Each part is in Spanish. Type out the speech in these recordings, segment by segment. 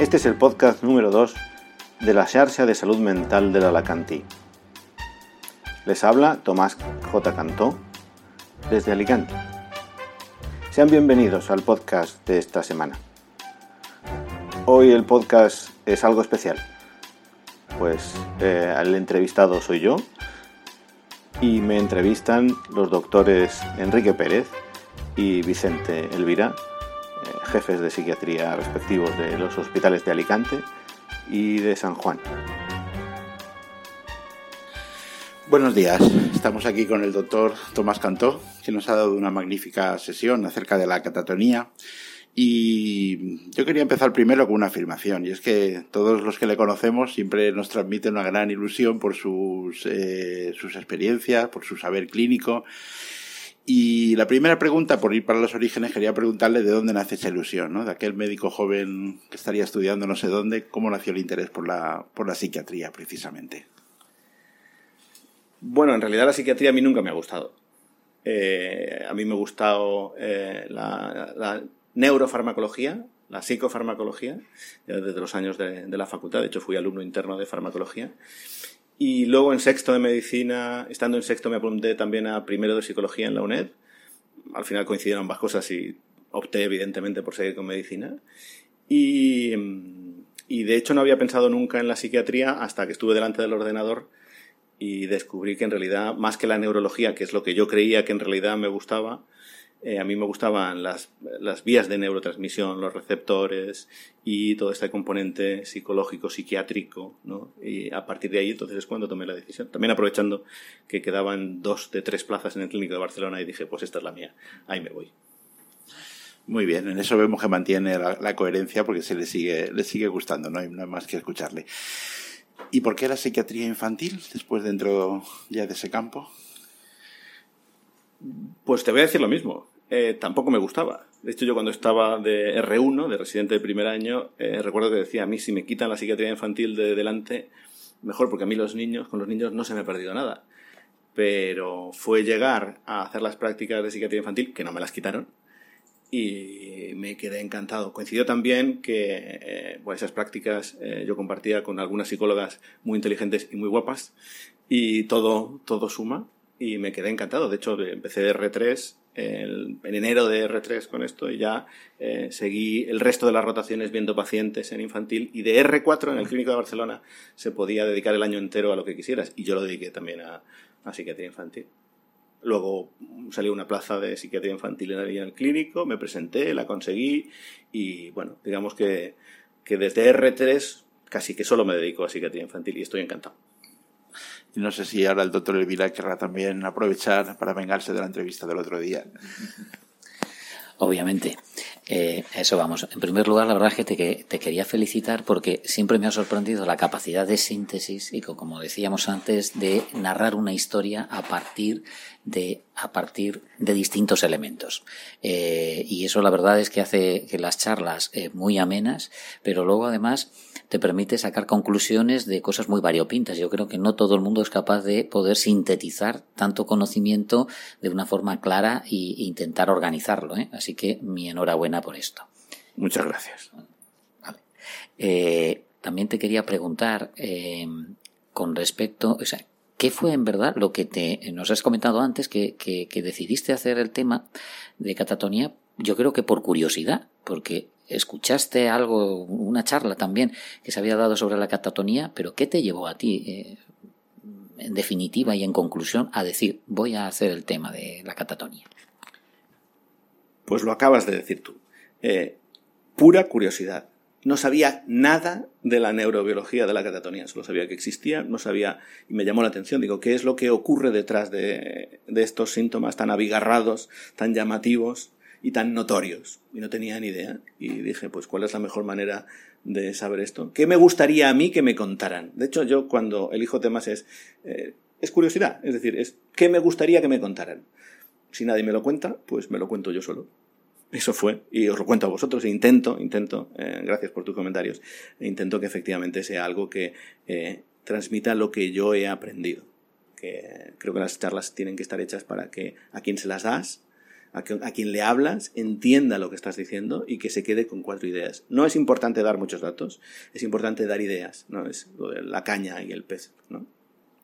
Este es el podcast número 2 de la Xarxa de Salud Mental del Alacantí. Les habla Tomás J. Cantó desde Alicante. Sean bienvenidos al podcast de esta semana. Hoy el podcast es algo especial, pues eh, el entrevistado soy yo y me entrevistan los doctores Enrique Pérez y Vicente Elvira, jefes de psiquiatría respectivos de los hospitales de Alicante y de San Juan. Buenos días, estamos aquí con el doctor Tomás Cantó, que nos ha dado una magnífica sesión acerca de la catatonía. Y yo quería empezar primero con una afirmación, y es que todos los que le conocemos siempre nos transmiten una gran ilusión por sus, eh, sus experiencias, por su saber clínico y la primera pregunta, por ir para los orígenes, quería preguntarle de dónde nace esa ilusión, ¿no? De aquel médico joven que estaría estudiando no sé dónde, ¿cómo nació el interés por la, por la psiquiatría, precisamente? Bueno, en realidad la psiquiatría a mí nunca me ha gustado. Eh, a mí me ha gustado eh, la, neurofarmacología, la psicofarmacología, desde los años de, de la facultad. De hecho, fui alumno interno de farmacología. Y luego en sexto de medicina, estando en sexto me apunté también a primero de psicología en la UNED. Al final coincidieron ambas cosas y opté evidentemente por seguir con medicina. Y, y de hecho no había pensado nunca en la psiquiatría hasta que estuve delante del ordenador y descubrí que en realidad, más que la neurología, que es lo que yo creía que en realidad me gustaba, eh, a mí me gustaban las, las, vías de neurotransmisión, los receptores y todo este componente psicológico, psiquiátrico, ¿no? Y a partir de ahí entonces es cuando tomé la decisión. También aprovechando que quedaban dos de tres plazas en el clínico de Barcelona y dije, pues esta es la mía, ahí me voy. Muy bien, en eso vemos que mantiene la, la coherencia porque se le sigue, le sigue gustando, no hay nada más que escucharle. ¿Y por qué la psiquiatría infantil después dentro ya de ese campo? Pues te voy a decir lo mismo. Eh, tampoco me gustaba. De hecho, yo cuando estaba de R1, de residente de primer año, eh, recuerdo que decía, a mí si me quitan la psiquiatría infantil de delante, mejor, porque a mí los niños, con los niños no se me ha perdido nada. Pero fue llegar a hacer las prácticas de psiquiatría infantil, que no me las quitaron, y me quedé encantado. Coincidió también que eh, pues esas prácticas eh, yo compartía con algunas psicólogas muy inteligentes y muy guapas, y todo, todo suma, y me quedé encantado. De hecho, empecé de R3 en enero de R3 con esto y ya eh, seguí el resto de las rotaciones viendo pacientes en infantil y de R4 en el Clínico de Barcelona se podía dedicar el año entero a lo que quisieras y yo lo dediqué también a, a psiquiatría infantil. Luego salió una plaza de psiquiatría infantil en el clínico, me presenté, la conseguí y bueno, digamos que, que desde R3 casi que solo me dedico a psiquiatría infantil y estoy encantado. Y no sé si ahora el doctor Elvira querrá también aprovechar para vengarse de la entrevista del otro día. Obviamente. Eh, eso vamos. En primer lugar, la verdad es que te, te, quería felicitar porque siempre me ha sorprendido la capacidad de síntesis y, como decíamos antes, de narrar una historia a partir de, a partir de distintos elementos. Eh, y eso la verdad es que hace que las charlas eh, muy amenas, pero luego además te permite sacar conclusiones de cosas muy variopintas. Yo creo que no todo el mundo es capaz de poder sintetizar tanto conocimiento de una forma clara e intentar organizarlo. ¿eh? Así que mi enhorabuena por esto. Muchas gracias. Vale. Eh, también te quería preguntar con respecto, o sea, ¿qué fue en verdad lo que te nos has comentado antes que, que, decidiste hacer el tema de catatonía? Yo creo que por curiosidad, porque escuchaste algo, una charla también que se había dado sobre la catatonía, pero ¿qué te llevó a ti, eh, en definitiva y en conclusión, a decir voy a hacer el tema de la catatonía? Pues lo acabas de decir tú. Eh, pura curiosidad. No sabía nada de la neurobiología de la catatonía, solo sabía que existía, no sabía, y me llamó la atención, digo, ¿qué es lo que ocurre detrás de, estos síntomas tan abigarrados, tan llamativos? y tan notorios. Y no tenía ni idea. Y dije, pues, ¿cuál es la mejor manera de saber esto? ¿Qué me gustaría a mí que me contaran? De hecho, yo cuando elijo temas es, eh, es curiosidad. Es decir, es ¿qué me gustaría que me contaran? Si nadie me lo cuenta, pues me lo cuento yo solo. Eso fue, y os lo cuento a vosotros, e intento, intento, eh, gracias por tus comentarios, e intento que efectivamente sea algo que eh, transmita lo que yo he aprendido. Que creo que las charlas tienen que estar hechas para que a quien se las das a, quien le hablas entienda lo que estás diciendo y que se quede con cuatro ideas. No es importante dar muchos datos, es importante dar ideas, ¿no? Es la caña y el pez, ¿no?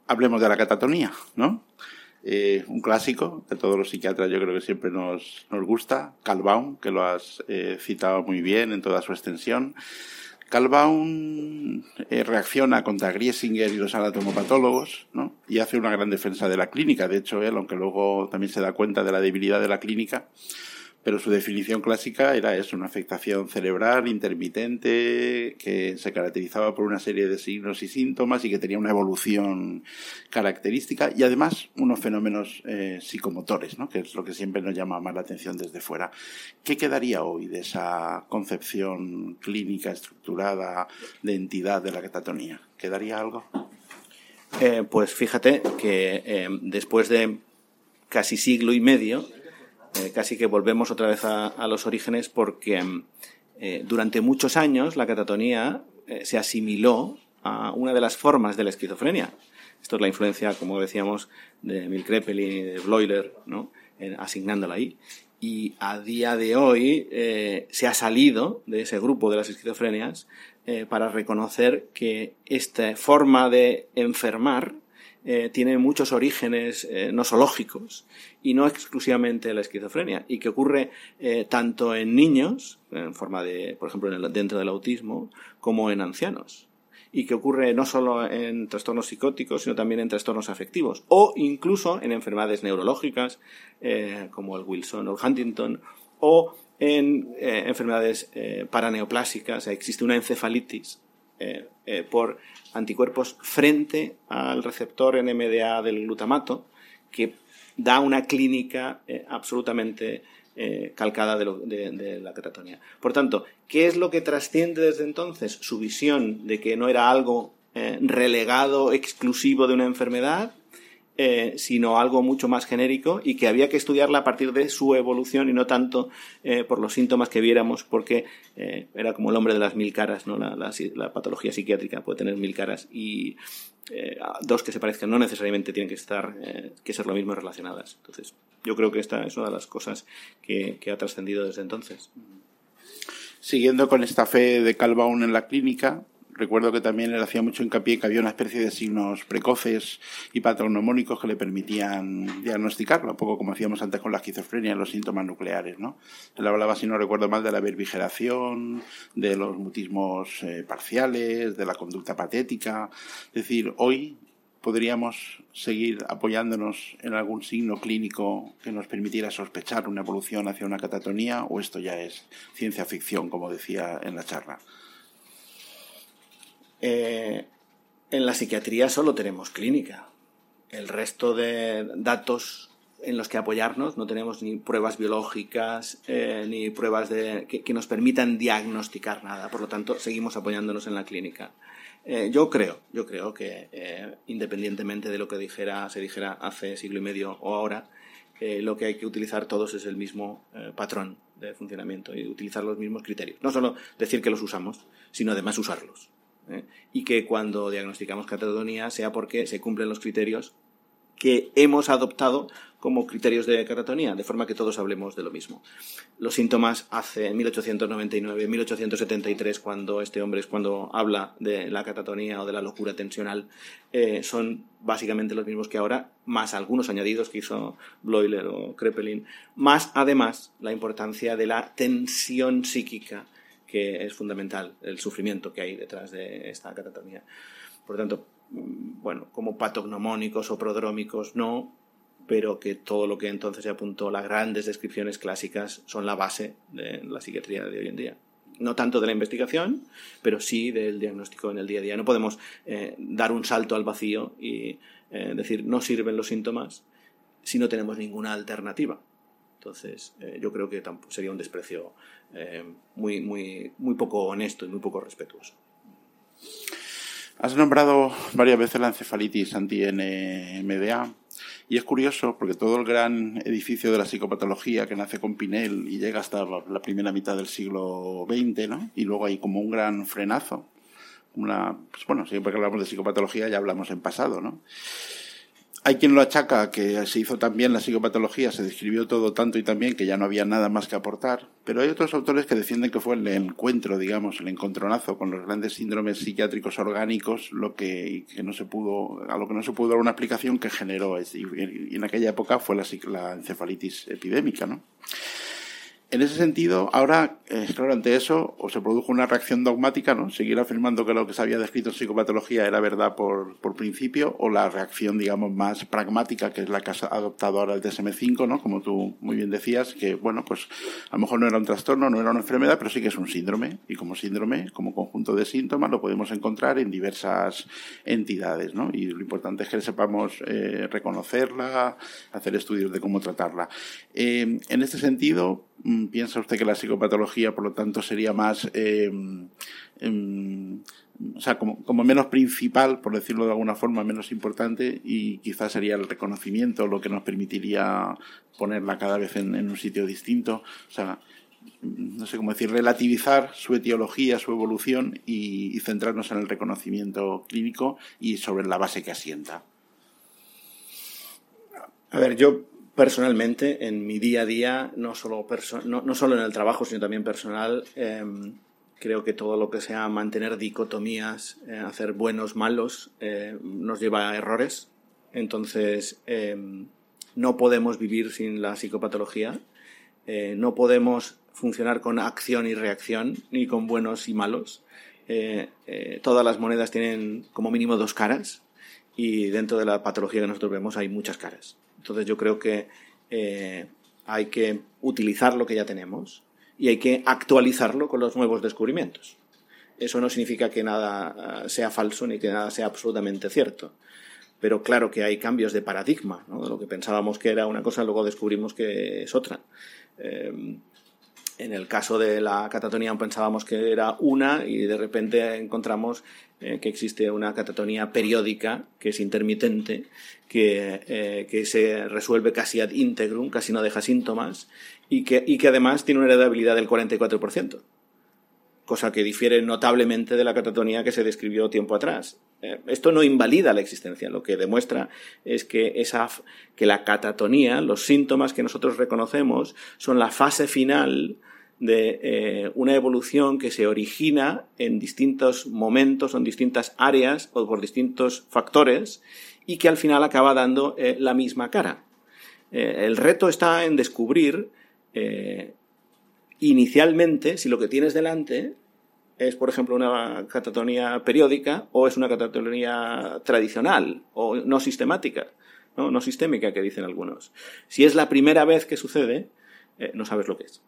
Hablemos de la catatonía, ¿no? Eh, un clásico de todos los psiquiatras yo creo que siempre nos, nos gusta, Calbaum, que lo has eh, citado muy bien en toda su extensión. Calbaum eh, reacciona contra Griesinger y los anatomopatólogos ¿no? y hace una gran defensa de la clínica. De hecho, él, aunque luego también se da cuenta de la debilidad de la clínica, pero su definición clásica era eso, una afectación cerebral intermitente que se caracterizaba por una serie de signos y síntomas y que tenía una evolución característica y además unos fenómenos eh, psicomotores, ¿no? que es lo que siempre nos llama más la atención desde fuera. ¿Qué quedaría hoy de esa concepción clínica estructurada de entidad de la catatonía? ¿Quedaría algo? Eh, pues fíjate que eh, después de casi siglo y medio, eh, casi que volvemos otra vez a, los orígenes porque eh, durante muchos años la catatonía eh, se asimiló a una de las formas de la esquizofrenia. Esto es la influencia, como decíamos, de Emil Kreppel y de Bloiler, ¿no? asignándola ahí. Y a día de hoy se ha salido de ese grupo de las esquizofrenias para reconocer que esta forma de enfermar eh, tiene muchos orígenes eh, nosológicos y no exclusivamente la esquizofrenia, y que ocurre eh, tanto en niños, en forma de, por ejemplo, dentro del autismo, como en ancianos. Y que ocurre no solo en trastornos psicóticos, sino también en trastornos afectivos, o incluso en enfermedades neurológicas, como el Wilson o el Huntington, o en enfermedades paraneoplásicas. Existe una encefalitis por anticuerpos frente al receptor NMDA del glutamato, que da una clínica eh, absolutamente eh, calcada de, la catatonía. Por tanto, ¿qué es lo que trasciende desde entonces? Su visión de que no era algo eh, relegado, exclusivo de una enfermedad, eh, sino algo mucho más genérico y que había que estudiarla a partir de su evolución y no tanto eh, por los síntomas que viéramos, porque eh, era como el hombre de las mil caras, ¿no? La, patología psiquiátrica puede tener mil caras y dos que se parezcan no necesariamente tienen que estar, que ser lo mismo relacionadas. Entonces, yo creo que esta es una de las cosas que, que ha trascendido desde entonces. Siguiendo con esta fe de Calvaun en la clínica, Recuerdo que también él hacía mucho hincapié que había una especie de signos precoces y patognomónicos que le permitían diagnosticarlo, un poco como hacíamos antes con la esquizofrenia, los síntomas nucleares, ¿no? Él hablaba, si no recuerdo mal, de la verbigeración, de los mutismos eh, parciales, de la conducta patética. Es decir, hoy podríamos seguir apoyándonos en algún signo clínico que nos permitiera sospechar una evolución hacia una catatonía o esto ya es ciencia ficción, como decía en la charla. Eh, en la psiquiatría solo tenemos clínica. El resto de datos en los que apoyarnos no tenemos ni pruebas biológicas eh, ni pruebas de, que, nos permitan diagnosticar nada. Por lo tanto, seguimos apoyándonos en la clínica. Eh, yo creo, yo creo que independientemente de lo que dijera, se dijera hace siglo y medio o ahora, lo que hay que utilizar todos es el mismo patrón de funcionamiento y utilizar los mismos criterios. No solo decir que los usamos, sino además usarlos. ¿Eh? y que cuando diagnosticamos catatonia sea porque se cumplen los criterios que hemos adoptado como criterios de catatonía, de forma que todos hablemos de lo mismo. Los síntomas hace en 1899, 1873, cuando este hombre es cuando habla de la catatonía o de la locura tensional, eh, son básicamente los mismos que ahora, más algunos añadidos que hizo Bloiler o Kreppelin, más además la importancia de la tensión psíquica que es fundamental, el sufrimiento que hay detrás de esta catatonía. Por tanto, mm, bueno, como patognomónicos o prodrómicos no, pero que todo lo que entonces se apuntó, las grandes descripciones clásicas, son la base de la psiquiatría de hoy en día. No tanto de la investigación, pero sí del diagnóstico en el día a día. No podemos eh, dar un salto al vacío y eh, decir no sirven los síntomas si no tenemos ninguna alternativa. Entonces, eh, yo creo que sería un desprecio eh, muy, muy, muy poco honesto y muy poco respetuoso. Has nombrado varias veces la encefalitis anti-NMDA y es curioso porque todo el gran edificio de la psicopatología que nace con Pinel y llega hasta la primera mitad del siglo XX, ¿no? Y luego hay como un gran frenazo. Una, pues bueno, siempre que hablamos de psicopatología ya hablamos en pasado, ¿no? Hay quien lo achaca que se hizo también la psicopatología, se describió todo tanto y también que ya no había nada más que aportar, pero hay otros autores que defienden que fue el encuentro, digamos, el encontronazo con los grandes síndromes psiquiátricos orgánicos lo que, no se pudo, a lo que no se pudo dar una explicación que generó, y en aquella época fue la, la encefalitis epidémica, ¿no? En ese sentido, ahora, eh, claro, ante eso, o se produjo una reacción dogmática, ¿no? Seguir afirmando que lo que se había descrito en psicopatología era verdad por, por principio, o la reacción, digamos, más pragmática, que es la que ha adoptado ahora el DSM-5, ¿no? Como tú muy bien decías, que, bueno, pues a lo mejor no era un trastorno, no era una enfermedad, pero sí que es un síndrome. Y como síndrome, como conjunto de síntomas, lo podemos encontrar en diversas entidades, ¿no? Y lo importante es que sepamos eh, reconocerla, hacer estudios de cómo tratarla. Eh, en este sentido, ¿Piensa usted que la psicopatología, por lo tanto, sería más, eh, em, o sea, como, menos principal, por decirlo de alguna forma, menos importante, y quizás sería el reconocimiento lo que nos permitiría ponerla cada vez en, un sitio distinto? O sea, no sé cómo decir, relativizar su etiología, su evolución y centrarnos en el reconocimiento clínico y sobre la base que asienta. A ver, yo personalmente, en mi día a día, no solo, no, solo en el trabajo, sino también personal, em, creo que todo lo que sea mantener dicotomías, eh, hacer buenos, malos, eh, nos lleva a errores. Entonces, em, no podemos vivir sin la psicopatología, eh, no podemos funcionar con acción y reacción, ni con buenos y malos. todas las monedas tienen como mínimo dos caras y dentro de la patología que nosotros vemos hay muchas caras. Entonces yo creo que eh, hay que utilizar lo que ya tenemos y hay que actualizarlo con los nuevos descubrimientos. Eso no significa que nada eh, sea falso ni que nada sea absolutamente cierto. Pero claro que hay cambios de paradigma. Lo que pensábamos que era una cosa, luego descubrimos que es otra. Eh, en el caso de la catatonía pensábamos que era una y de repente encontramos eh, que existe una catatonía periódica que es intermitente, que, eh, que, se resuelve casi ad integrum, casi no deja síntomas y que, y que además tiene una heredabilidad del 44%, cosa que difiere notablemente de la catatonía que se describió tiempo atrás. Eh, esto no invalida la existencia, lo que demuestra es que, esa, que la catatonía, los síntomas que nosotros reconocemos, son la fase final de eh, una evolución que se origina en distintos momentos en distintas áreas o por distintos factores y que al final acaba dando eh, la misma cara. el reto está en descubrir inicialmente si lo que tienes delante es, por ejemplo, una catatonía periódica o es una catatonía tradicional o no sistemática, no, no sistémica, que dicen algunos. Si es la primera vez que sucede, eh, no sabes lo que es.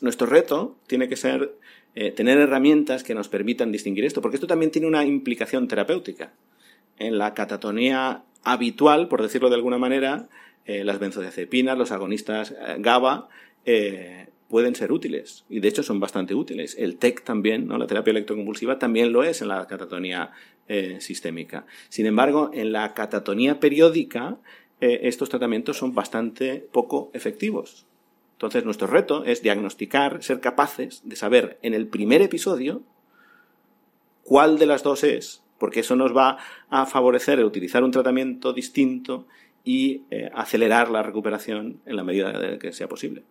Nuestro reto tiene que ser eh, tener herramientas que nos permitan distinguir esto, porque esto también tiene una implicación terapéutica. En la catatonía habitual, por decirlo de alguna manera, eh, las benzodiazepinas, los agonistas GABA, pueden ser útiles y de hecho son bastante útiles. El TEC también, ¿no? la terapia electroconvulsiva, también lo es en la catatonía eh, sistémica. Sin embargo, en la catatonía periódica, eh, estos tratamientos son bastante poco efectivos. Entonces, nuestro reto es diagnosticar, ser capaces de saber en el primer episodio cuál de las dos es, porque eso nos va a favorecer el utilizar un tratamiento distinto y eh, acelerar la recuperación en la medida de que sea posible.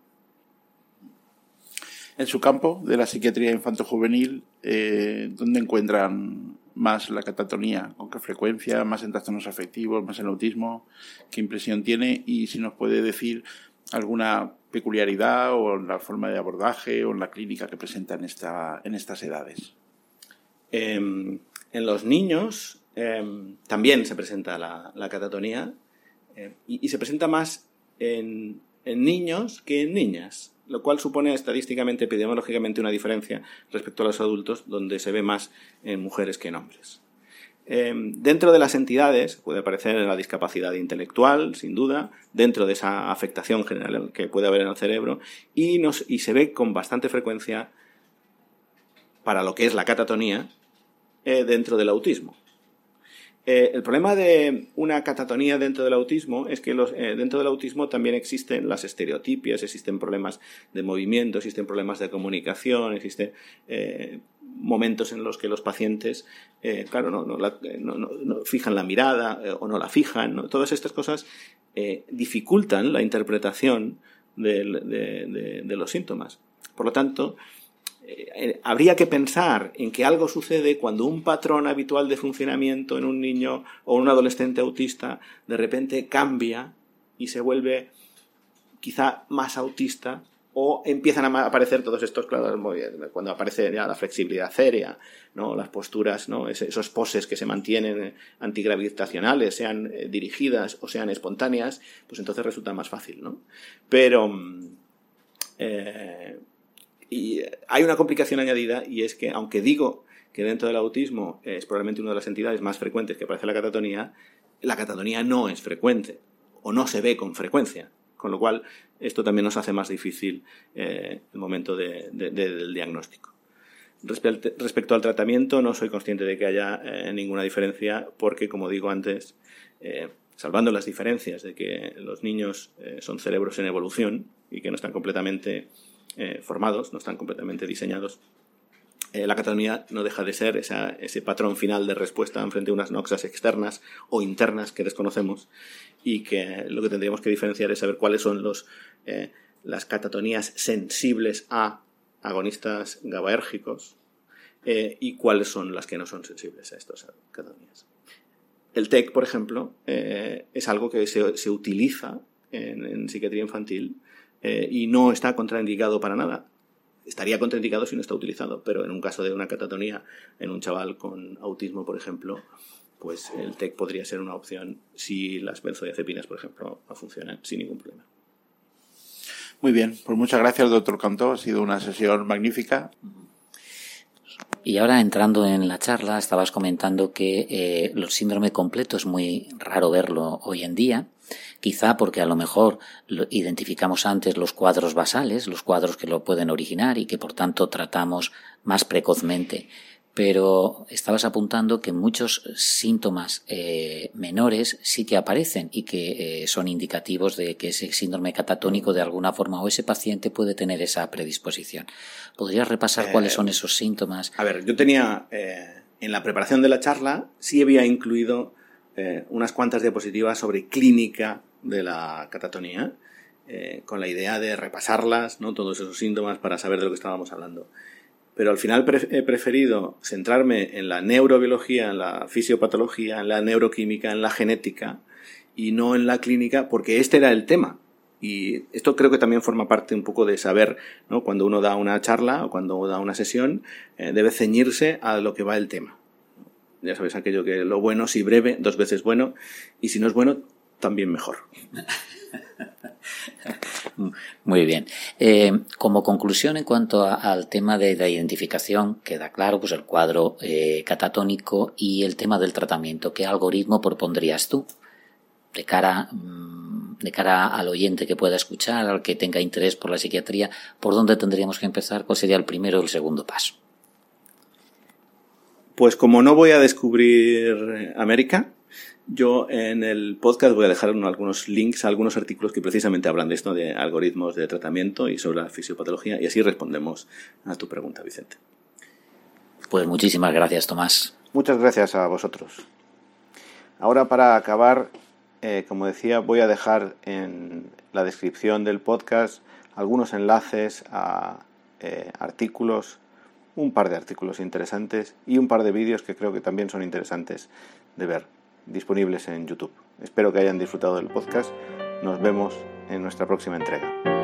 En su campo de la psiquiatría infanto-juvenil, eh, ¿dónde encuentran más la catatonía? ¿Con qué frecuencia? ¿Más en trastornos afectivos? ¿Más en autismo? ¿Qué impresión tiene? Y si nos puede decir alguna peculiaridad o en la forma de abordaje o en la clínica que presenta en, esta, en estas edades. Em, en los niños em, también se presenta la, catatonía em, y, se presenta más en niños que en niñas lo cual supone estadísticamente, epidemiológicamente, una diferencia respecto a los adultos, donde se ve más en mujeres que en hombres. Em, dentro de las entidades puede aparecer la discapacidad intelectual, sin duda, dentro de esa afectación general que puede haber en el cerebro, y, y se ve con bastante frecuencia para lo que es la catatonía eh, dentro del autismo. Eh, el problema de una catatonía dentro del autismo es que eh, dentro del autismo también existen las estereotipias, existen problemas de movimiento, existen problemas de comunicación, existen eh, momentos en los que los pacientes, claro, no, fijan la mirada o no la fijan. Todas estas cosas dificultan la interpretación de, los síntomas. Por lo tanto, habría que pensar en que algo sucede cuando un patrón habitual de funcionamiento en un niño o un adolescente autista de repente cambia y se vuelve quizá más autista o empiezan a aparecer todos estos, claro, cuando aparece ya la flexibilidad aérea, ¿no? las posturas, ¿no? esos poses que se mantienen antigravitacionales, sean eh, dirigidas o sean espontáneas, pues entonces resulta más fácil. ¿no? Pero mm, eh, y hay una complicación añadida y es que, aunque digo que dentro del autismo es probablemente una de las entidades más frecuentes que aparece la catatonía, la catatonía no es frecuente o no se ve con frecuencia. Con lo cual, esto también nos hace más difícil eh, el momento del diagnóstico. Respecto, al tratamiento, no soy consciente de que haya eh, ninguna diferencia porque, como digo antes, eh, salvando las diferencias de que los niños son cerebros en evolución y que no están completamente formados, no están completamente diseñados, la catatonía no deja de ser ese patrón final de respuesta frente a unas noxas externas o internas que desconocemos y que lo que tendríamos que diferenciar es saber cuáles son los, eh, las catatonías sensibles a agonistas GABAérgicos eh, y cuáles son las que no son sensibles a estas catatonías. El TEC, por ejemplo, eh, es algo que se, se utiliza en, psiquiatría infantil y no está contraindicado para nada. Estaría contraindicado si no está utilizado, pero en un caso de una catatonía en un chaval con autismo, por ejemplo, pues el TEC podría ser una opción si las benzodiazepinas, por ejemplo, no funcionan sin ningún problema. Muy bien, pues muchas gracias, doctor Cantó. Ha sido una sesión magnífica. Y ahora entrando en la charla, estabas comentando que eh, el síndrome completo es muy raro verlo hoy en día, quizá porque a lo mejor identificamos antes los cuadros basales, los cuadros que lo pueden originar y que por tanto tratamos más precozmente pero estabas apuntando que muchos síntomas eh, menores sí que aparecen y que eh, son indicativos de que ese síndrome catatónico de alguna forma o ese paciente puede tener esa predisposición. ¿Podrías repasar cuáles son eh, esos síntomas? A ver, yo tenía en la preparación de la charla sí había incluido unas cuantas diapositivas sobre clínica de la catatonía. con la idea de repasarlas, ¿no? todos esos síntomas para saber de lo que estábamos hablando pero al final he preferido centrarme en la neurobiología, en la fisiopatología, en la neuroquímica, en la genética y no en la clínica, porque este era el tema. Y esto creo que también forma parte un poco de saber, ¿no? Cuando uno da una charla o cuando da una sesión, eh, debe ceñirse a lo que va el tema. Ya sabes aquello que lo bueno, si breve, dos veces bueno, y si no es bueno, también mejor. Muy bien. Eh, como conclusión en cuanto al tema de la identificación, queda claro pues el cuadro eh, catatónico y el tema del tratamiento. ¿Qué algoritmo propondrías tú de cara, mm, de cara al oyente que pueda escuchar, al que tenga interés por la psiquiatría? ¿Por dónde tendríamos que empezar? ¿Cuál sería el primero o el segundo paso? Pues como no voy a descubrir América, yo en el podcast voy a dejar algunos links a algunos artículos que precisamente hablan de esto, de algoritmos de tratamiento y sobre la fisiopatología, y así respondemos a tu pregunta, Vicente. Pues muchísimas gracias, Tomás. Muchas gracias a vosotros. Ahora, para acabar, eh, como decía, voy a dejar en la descripción del podcast algunos enlaces a eh, artículos, un par de artículos interesantes y un par de vídeos que creo que también son interesantes de ver disponibles en YouTube. Espero que hayan disfrutado del podcast. Nos vemos en nuestra próxima entrega.